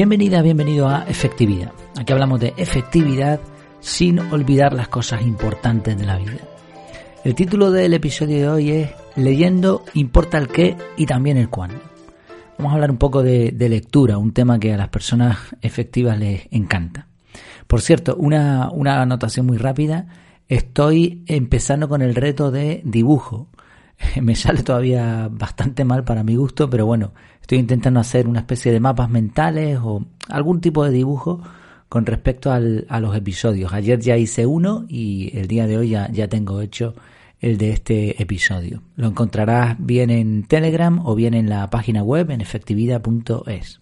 Bienvenida, bienvenido a Efectividad. Aquí hablamos de efectividad sin olvidar las cosas importantes de la vida. El título del episodio de hoy es Leyendo importa el qué y también el cuándo. Vamos a hablar un poco de, lectura, un tema que a las personas efectivas les encanta. Por cierto, una, una anotación muy rápida. Estoy empezando con el reto de dibujo. Me sale todavía bastante mal para mi gusto, pero bueno, estoy intentando hacer una especie de mapas mentales o algún tipo de dibujo con respecto a los episodios. Ayer ya hice uno y el día de hoy ya, ya tengo hecho el de este episodio. Lo encontrarás bien en Telegram o bien en la página web en efectividad.es.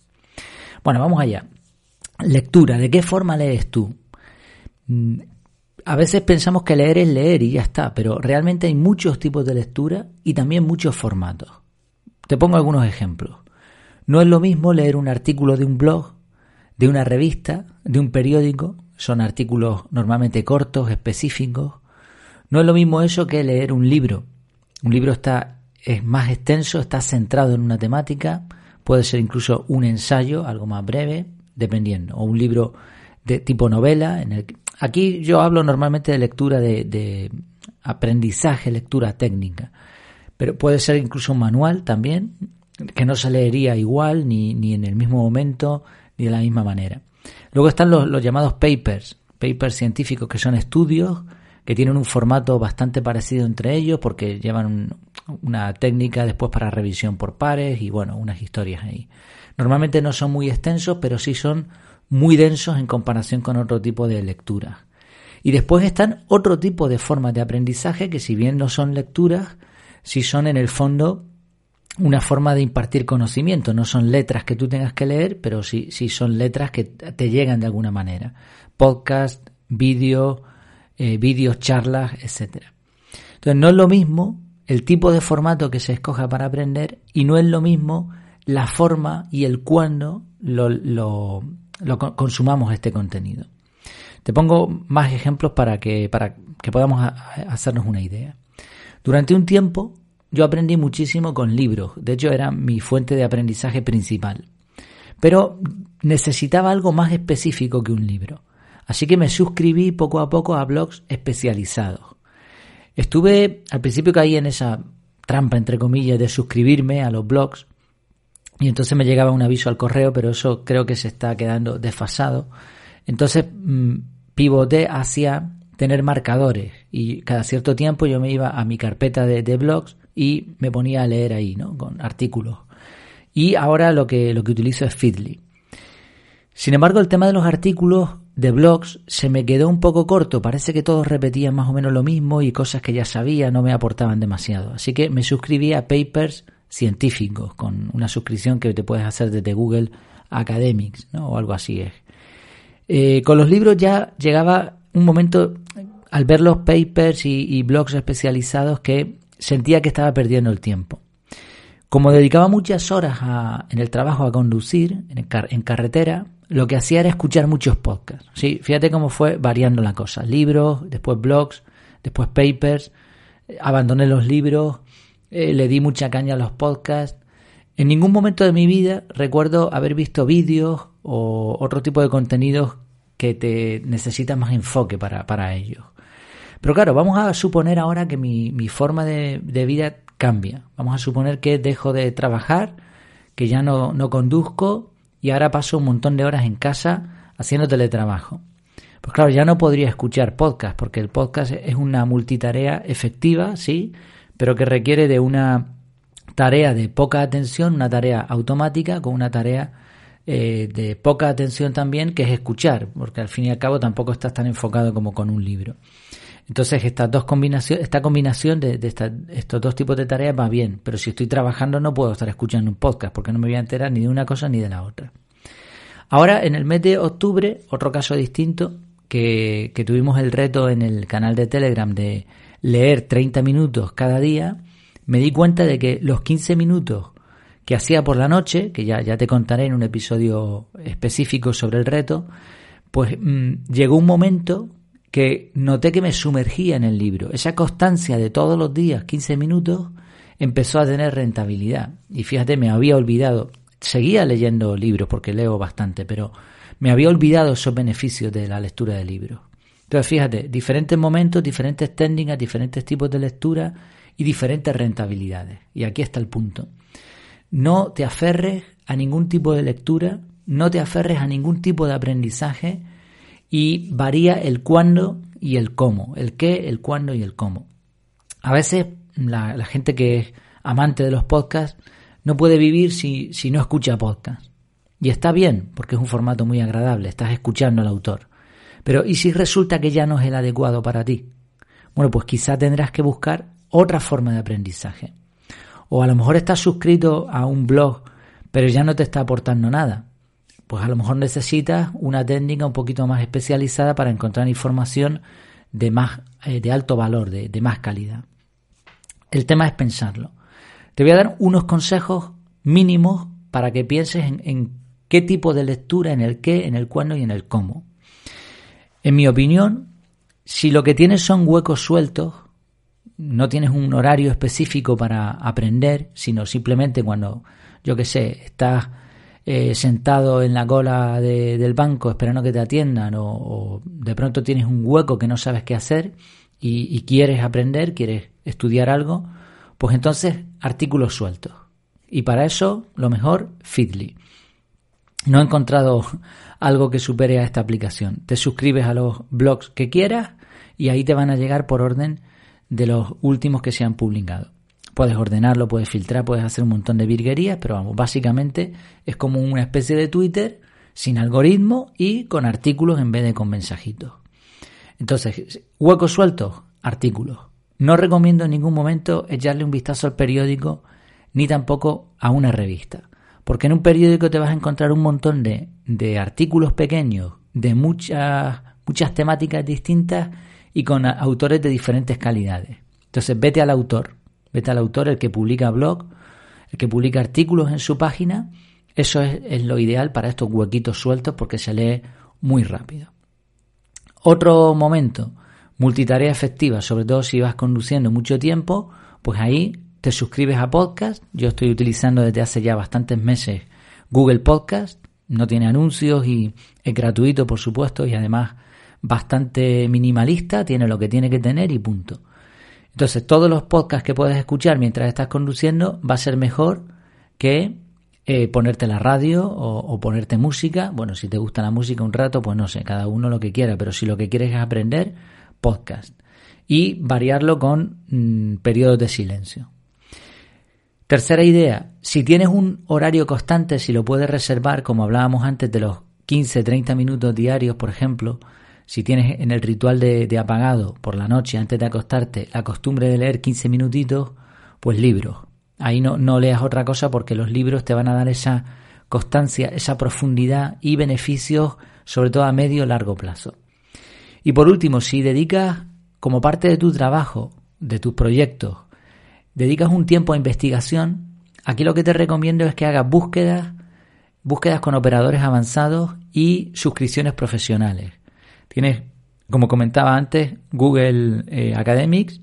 Bueno, vamos allá. Lectura. ¿De qué forma lees tú? A veces pensamos que leer es leer y ya está, pero realmente hay muchos tipos de lectura y también muchos formatos. Te pongo algunos ejemplos. No es lo mismo leer un artículo de un blog, de una revista, de un periódico, son artículos normalmente cortos, específicos. No es lo mismo eso que leer un libro. Un libro está es más extenso, está centrado en una temática, puede ser incluso un ensayo, algo más breve, dependiendo, o un libro de tipo novela en el Aquí yo hablo normalmente de lectura de, aprendizaje, lectura técnica, pero puede ser incluso un manual también, que no se leería igual, ni, ni en el mismo momento, ni de la misma manera. Luego están los, los llamados papers, papers científicos, que son estudios que tienen un formato bastante parecido entre ellos porque llevan una técnica después para revisión por pares y bueno, unas historias ahí. Normalmente no son muy extensos, pero sí son muy densos en comparación con otro tipo de lecturas. Y después están otro tipo de formas de aprendizaje que si bien no son lecturas, sí son en el fondo una forma de impartir conocimiento. No son letras que tú tengas que leer, pero sí, sí son letras que te llegan de alguna manera. Podcast, vídeo, eh, vídeos, charlas, etc. Entonces no es lo mismo el tipo de formato que se escoja para aprender y no es lo mismo la forma y el cuándo lo, lo consumamos este contenido. Te pongo más ejemplos para que, para que podamos hacernos una idea. Durante un tiempo yo aprendí muchísimo con libros, de hecho era mi fuente de aprendizaje principal. Pero necesitaba algo más específico que un libro. Así que me suscribí poco a poco a blogs especializados. Estuve al principio caí en esa trampa, entre comillas, de suscribirme a los blogs y entonces me llegaba un aviso al correo, pero eso creo que se está quedando desfasado. Entonces mm, pivoté hacia tener marcadores y cada cierto tiempo yo me iba a mi carpeta de, blogs y me ponía a leer ahí, ¿no? Con artículos. Y ahora lo que, lo que utilizo es Feedly. Sin embargo, el tema de los artículos de blogs se me quedó un poco corto. Parece que todos repetían más o menos lo mismo y cosas que ya sabía no me aportaban demasiado. Así que me suscribí a Papers científicos, con una suscripción que te puedes hacer desde Google Academics, ¿no? o algo así es. Eh, con los libros ya llegaba un momento, al ver los papers y, blogs especializados, que sentía que estaba perdiendo el tiempo. Como dedicaba muchas horas en el trabajo a conducir, en, en, carretera, lo que hacía era escuchar muchos podcasts. ¿sí? Fíjate cómo fue variando la cosa. Libros, después blogs, después papers. Abandoné los libros, eh, le di mucha caña a los podcasts. En ningún momento de mi vida recuerdo haber visto vídeos o otro tipo de contenidos que te necesitan más enfoque para, para ellos. Pero claro, vamos a suponer ahora que mi, mi forma de, de, vida cambia. Vamos a suponer que dejo de trabajar, que ya no, no conduzco y ahora paso un montón de horas en casa haciendo teletrabajo. Pues claro, ya no podría escuchar podcast, porque el podcast es una multitarea efectiva, sí, pero que requiere de una tarea de poca atención, una tarea automática con una tarea eh, de poca atención también, que es escuchar, porque al fin y al cabo tampoco estás tan enfocado como con un libro. Entonces, estas dos combinaciones, esta combinación de, estos dos tipos de tareas va bien, pero si estoy trabajando no puedo estar escuchando un podcast porque no me voy a enterar ni de una cosa ni de la otra. Ahora, en el mes de octubre, otro caso distinto, que tuvimos el reto en el canal de Telegram de leer 30 minutos cada día, me di cuenta de que los 15 minutos que hacía por la noche, que ya, ya te contaré en un episodio específico sobre el reto, pues mm, llegó un momento que noté que me sumergía en el libro. Esa constancia de todos los días, 15 minutos, empezó a tener rentabilidad. Y fíjate, me había olvidado seguía leyendo libros porque leo bastante, pero me había olvidado esos beneficios de la lectura de libros. Entonces, fíjate, diferentes momentos, diferentes técnicas, diferentes tipos de lectura y diferentes rentabilidades. Y aquí está el punto. No te aferres a ningún tipo de lectura, no te aferres a ningún tipo de aprendizaje y varía el cuándo y el cómo, el qué, el cuándo y el cómo. A veces la, la gente que es amante de los podcasts no puede vivir si, si no escucha podcast. Y está bien, porque es un formato muy agradable, estás escuchando al autor. Pero ¿y si resulta que ya no es el adecuado para ti? Bueno, pues quizá tendrás que buscar otra forma de aprendizaje. O a lo mejor estás suscrito a un blog, pero ya no te está aportando nada. Pues a lo mejor necesitas una técnica un poquito más especializada para encontrar información de más eh, de alto valor, de, de más calidad. El tema es pensarlo. Te voy a dar unos consejos mínimos para que pienses en, qué tipo de lectura, en el qué, en el cuándo y en el cómo. En mi opinión, si lo que tienes son huecos sueltos, no tienes un horario específico para aprender, sino simplemente cuando, yo qué sé, estás eh, sentado en la cola del banco esperando que te atiendan o, de pronto tienes un hueco que no sabes qué hacer y, y quieres aprender, quieres estudiar algo, pues entonces artículos sueltos. Y para eso, lo mejor, Feedly. No he encontrado algo que supere a esta aplicación. Te suscribes a los blogs que quieras y ahí te van a llegar por orden de los últimos que se han publicado. Puedes ordenarlo, puedes filtrar, puedes hacer un montón de virguerías, pero vamos, básicamente es como una especie de Twitter sin algoritmo y con artículos en vez de con mensajitos. Entonces, huecos sueltos, artículos. No recomiendo en ningún momento echarle un vistazo al periódico ni tampoco a una revista. Porque en un periódico te vas a encontrar un montón de, de artículos pequeños de muchas, muchas temáticas distintas y con autores de diferentes calidades. Entonces vete al autor, vete al autor, el que publica blog, el que publica artículos en su página. Eso es, es lo ideal para estos huequitos sueltos porque se lee muy rápido. Otro momento multitarea efectiva, sobre todo si vas conduciendo mucho tiempo, pues ahí te suscribes a podcast. Yo estoy utilizando desde hace ya bastantes meses Google Podcast. No tiene anuncios y es gratuito, por supuesto, y además bastante minimalista, tiene lo que tiene que tener y punto. Entonces, todos los podcasts que puedes escuchar mientras estás conduciendo va a ser mejor que eh, ponerte la radio o, ponerte música. Bueno, si te gusta la música un rato, pues no sé, cada uno lo que quiera, pero si lo que quieres es aprender, podcast y variarlo con mm, periodos de silencio. Tercera idea, si tienes un horario constante, si lo puedes reservar, como hablábamos antes de los 15-30 minutos diarios, por ejemplo, si tienes en el ritual de, apagado por la noche antes de acostarte la costumbre de leer 15 minutitos, pues libros. Ahí no, leas otra cosa porque los libros te van a dar esa constancia, esa profundidad y beneficios, sobre todo a medio largo plazo. Y por último, si dedicas como parte de tu trabajo, de tus proyectos, dedicas un tiempo a investigación, aquí lo que te recomiendo es que hagas búsquedas, búsquedas con operadores avanzados y suscripciones profesionales. Tienes, como comentaba antes, Google eh, Academics,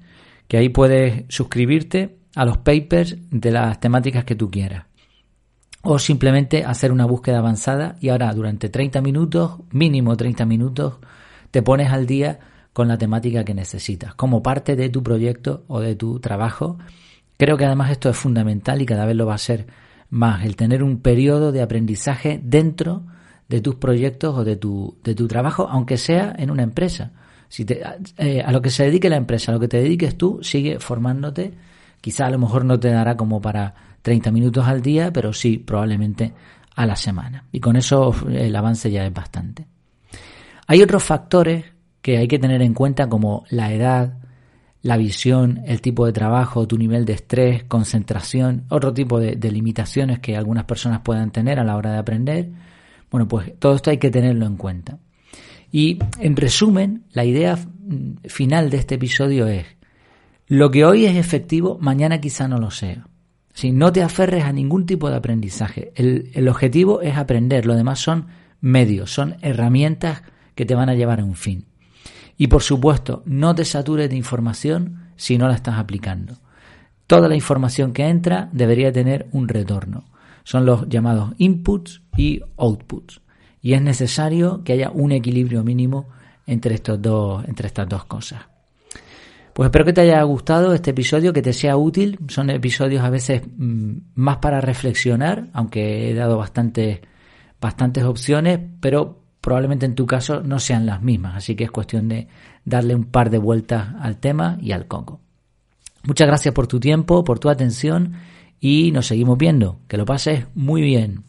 que ahí puedes suscribirte a los papers de las temáticas que tú quieras. O simplemente hacer una búsqueda avanzada y ahora durante 30 minutos, mínimo 30 minutos, te pones al día con la temática que necesitas, como parte de tu proyecto o de tu trabajo. Creo que además esto es fundamental y cada vez lo va a ser más, el tener un periodo de aprendizaje dentro de tus proyectos o de tu, de tu trabajo, aunque sea en una empresa. Si eh, a lo que se dedique la empresa, a lo que te dediques tú, sigue formándote. Quizá a lo mejor no te dará como para 30 minutos al día, pero sí probablemente a la semana. Y con eso el avance ya es bastante. Hay otros factores que hay que tener en cuenta como la edad, la visión, el tipo de trabajo, tu nivel de estrés, concentración, otro tipo de, limitaciones que algunas personas puedan tener a la hora de aprender. Bueno, pues todo esto hay que tenerlo en cuenta. Y en resumen, la idea final de este episodio es, lo que hoy es efectivo, mañana quizá no lo sea. Si no te aferres a ningún tipo de aprendizaje, el objetivo es aprender, lo demás son medios, son herramientas que te van a llevar a un fin. Y por supuesto, no te satures de información si no la estás aplicando. Toda la información que entra debería tener un retorno. son los llamados inputs y outputs. Y es necesario que haya un equilibrio mínimo entre, estos dos, entre estas dos cosas. Pues espero que te haya gustado este episodio, que te sea útil. Son episodios a veces mm, más para reflexionar, aunque he dado bastantes, bastantes opciones, pero probablemente en tu caso no sean las mismas. Así que es cuestión de darle un par de vueltas al tema y al Congo. Muchas gracias por tu tiempo, por tu atención y nos seguimos viendo. Que lo pases muy bien.